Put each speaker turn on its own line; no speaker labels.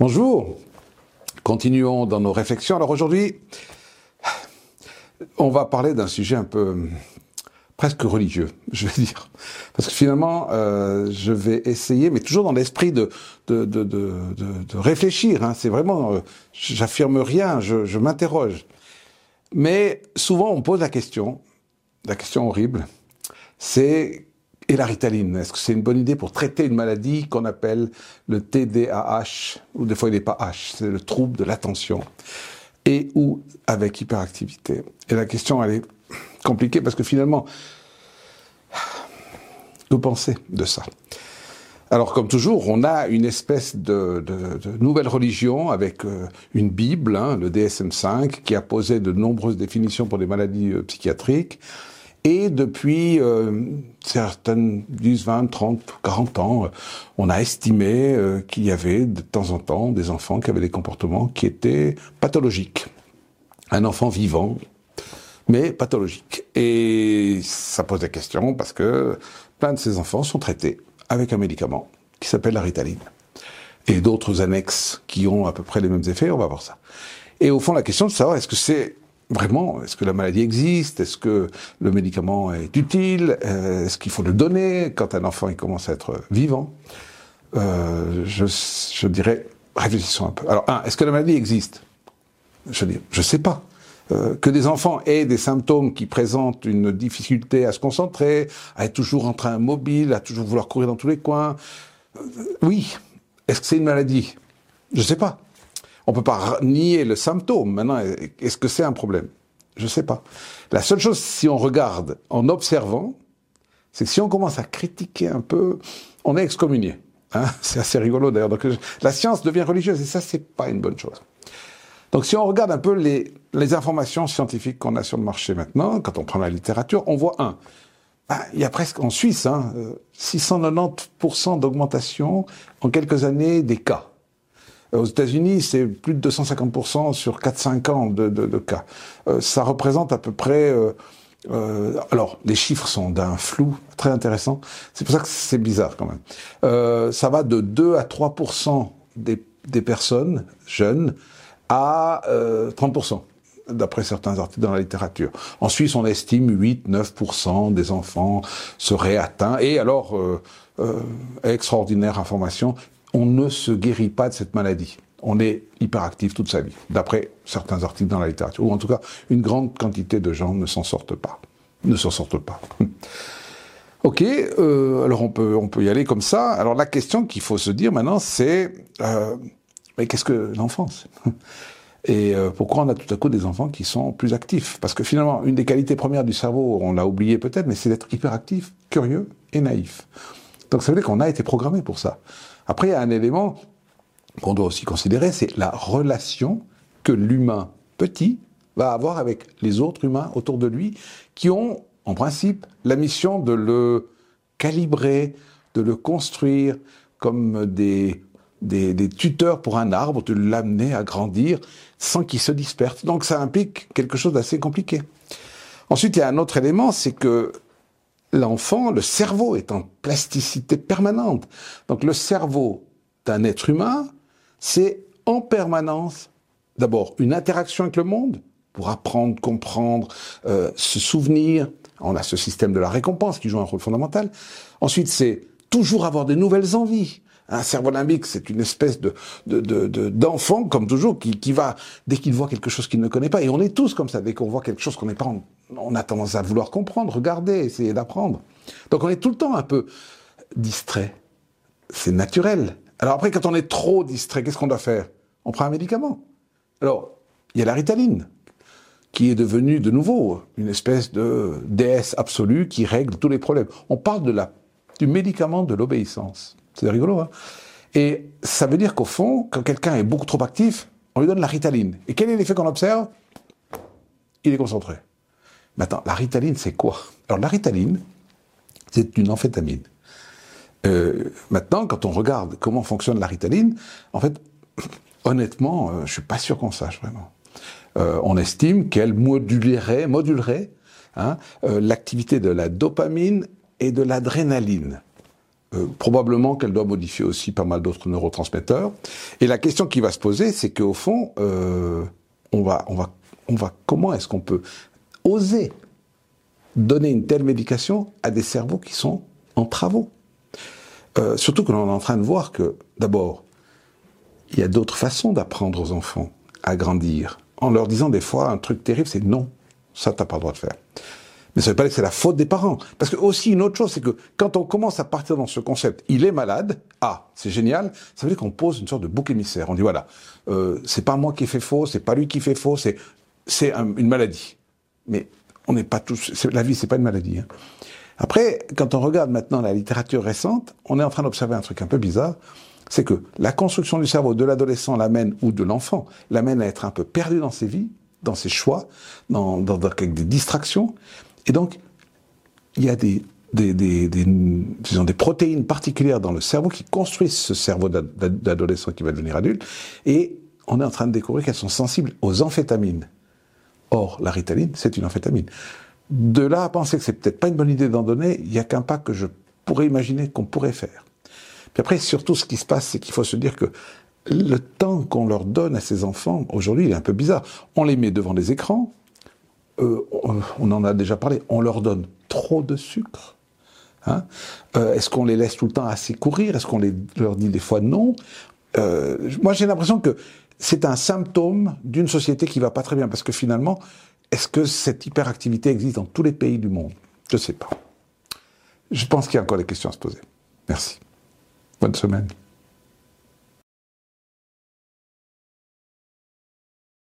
Bonjour, continuons dans nos réflexions. Alors aujourd'hui, on va parler d'un sujet un peu presque religieux, je vais dire. Parce que finalement, euh, je vais essayer, mais toujours dans l'esprit de, de, de, de, de réfléchir. Hein. C'est vraiment, euh, j'affirme rien, je, je m'interroge. Mais souvent, on pose la question, la question horrible, c'est et la ritaline, est-ce que c'est une bonne idée pour traiter une maladie qu'on appelle le TDAH, ou des fois il n'est pas H, c'est le trouble de l'attention, et ou avec hyperactivité? Et la question, elle est compliquée parce que finalement, que pensez de ça alors, comme toujours, on a une espèce de, de, de nouvelle religion avec euh, une Bible, hein, le DSM-5, qui a posé de nombreuses définitions pour des maladies euh, psychiatriques. Et depuis euh, certaines 10, 20, 30, 40 ans, euh, on a estimé euh, qu'il y avait de temps en temps des enfants qui avaient des comportements qui étaient pathologiques. Un enfant vivant, mais pathologique. Et ça pose des questions parce que plein de ces enfants sont traités avec un médicament qui s'appelle la ritaline. Et d'autres annexes qui ont à peu près les mêmes effets, on va voir ça. Et au fond, la question de savoir est-ce que c'est Vraiment, est-ce que la maladie existe? Est-ce que le médicament est utile? Euh, Est-ce qu'il faut le donner quand un enfant commence à être vivant? Euh, je, dirais, réfléchissons un peu. Alors, un, est-ce que la maladie existe? Je dis, je sais pas. Euh, que des enfants aient des symptômes qui présentent une difficulté à se concentrer, à être toujours en train mobile, à toujours vouloir courir dans tous les coins. Oui. Est-ce que c'est une maladie? Je sais pas. On peut pas nier le symptôme. Maintenant, est-ce que c'est un problème? Je sais pas. La seule chose, si on regarde en observant, c'est que si on commence à critiquer un peu, on est excommunié. Hein c'est assez rigolo d'ailleurs. La science devient religieuse et ça, c'est pas une bonne chose. Donc si on regarde un peu les, informations scientifiques qu'on a sur le marché maintenant, quand on prend la littérature, on voit un. Ben, il y a presque en Suisse hein, 690% d'augmentation en quelques années des cas. Aux États-Unis, c'est plus de 250% sur 4-5 ans de, cas. Euh, ça représente à peu près... Euh, euh, alors, les chiffres sont d'un flou très intéressant. C'est pour ça que c'est bizarre quand même. Euh, ça va de 2 à 3% des, personnes jeunes à 30% euh, d'après certains articles dans la littérature. En Suisse, on estime 8-9% des enfants seraient atteints. Et alors, euh, euh, extraordinaire information, on ne se guérit pas de cette maladie. On est hyperactif toute sa vie, d'après certains articles dans la littérature. Ou en tout cas, une grande quantité de gens ne s'en sortent pas. Ne s'en sortent pas. ok, euh, alors on peut, on peut y aller comme ça. Alors la question qu'il faut se dire maintenant, c'est euh, mais qu'est-ce que l'enfance? Et euh, pourquoi on a tout à coup des enfants qui sont plus actifs? Parce que finalement, une des qualités premières du cerveau, on l'a oublié peut-être, mais c'est d'être hyperactif, curieux et naïf. Donc ça veut dire qu'on a été programmé pour ça. Après, il y a un élément qu'on doit aussi considérer, c'est la relation que l'humain petit va avoir avec les autres humains autour de lui, qui ont, en principe, la mission de le calibrer, de le construire comme des, des, des tuteurs pour un arbre, de l'amener à grandir sans qu'il se disperse. Donc ça implique quelque chose d'assez compliqué. Ensuite, il y a un autre élément, c'est que l'enfant, le cerveau est en plasticité permanente. Donc le cerveau d'un être humain, c'est en permanence d'abord une interaction avec le monde pour apprendre, comprendre, euh, se souvenir. On a ce système de la récompense qui joue un rôle fondamental. Ensuite, c'est toujours avoir de nouvelles envies. Un cerveau limbique, c'est une espèce de d'enfant, de, comme toujours, qui, qui va dès qu'il voit quelque chose qu'il ne connaît pas. Et on est tous comme ça. Dès qu'on voit quelque chose qu'on n'est pas, on, a tendance à vouloir comprendre, regarder, essayer d'apprendre. Donc on est tout le temps un peu distrait. C'est naturel. Alors après, quand on est trop distrait, qu'est-ce qu'on doit faire? On prend un médicament. Alors, il y a la ritaline, qui est devenue de nouveau une espèce de déesse absolue qui règle tous les problèmes. On parle de la, du médicament de l'obéissance. C'est rigolo, hein? Et ça veut dire qu'au fond, quand quelqu'un est beaucoup trop actif, on lui donne la ritaline. Et quel est l'effet qu'on observe? Il est concentré. Maintenant, la ritaline, c'est quoi? Alors la ritaline, c'est une amphétamine. Euh, maintenant, quand on regarde comment fonctionne la ritaline, en fait, honnêtement, euh, je suis pas sûr qu'on sache vraiment. Euh, on estime qu'elle modulerait, modulerait hein, euh, l'activité de la dopamine et de l'adrénaline. Probablement qu'elle doit modifier aussi pas mal d'autres neurotransmetteurs. Et la question qui va se poser, c'est qu'au fond, on va, on va, on va, comment est-ce qu'on peut oser donner une telle médication à des cerveaux qui sont en travaux euh, Surtout que l'on est en train de voir que, d'abord, il y a d'autres façons d'apprendre aux enfants à grandir, en leur disant des fois un truc terrible, c'est non, ça t'as pas le droit de faire. Mais ça veut pas dire que c'est la faute des parents. Parce que aussi une autre chose, c'est que quand on commence à partir dans ce concept, il est malade, ah, c'est génial, ça veut dire qu'on pose une sorte de bouc émissaire. On dit voilà, euh, c'est pas moi qui fais faux, c'est pas lui qui fait faux, c'est une maladie. Mais on n'est pas tous, la vie c'est pas une maladie. Hein. Après, quand on regarde maintenant la littérature récente, on est en train d'observer un truc un peu bizarre, c'est que la construction du cerveau de l'adolescent l'amène ou de l'enfant l'amène à être un peu perdu dans ses vies, dans ses choix, dans, avec des distractions, et donc, il y a des protéines particulières dans le cerveau qui construisent ce cerveau d'adolescent qui va devenir adulte, et on est en train de découvrir qu'elles sont sensibles aux amphétamines. Or, la ritaline, c'est une amphétamine. De là à penser que c'est peut-être pas une bonne idée d'en donner, il n'y a qu'un pas que je pourrais imaginer qu'on pourrait faire. Puis après, surtout, ce qui se passe, c'est qu'il faut se dire que le temps qu'on leur donne à ces enfants, aujourd'hui, il est un peu bizarre. On les met devant des écrans, euh, on en a déjà parlé, on leur donne trop de sucre. Hein euh, Est-ce qu'on les laisse tout le temps assez courir? Est-ce qu'on leur dit des fois non? Euh, Moi, j'ai l'impression que c'est un symptôme d'une société qui va pas très bien, parce que finalement, est-ce que cette hyperactivité existe dans tous les pays du monde? Je ne sais pas. Je pense qu'il y a encore des questions à se poser. Merci. Bonne semaine.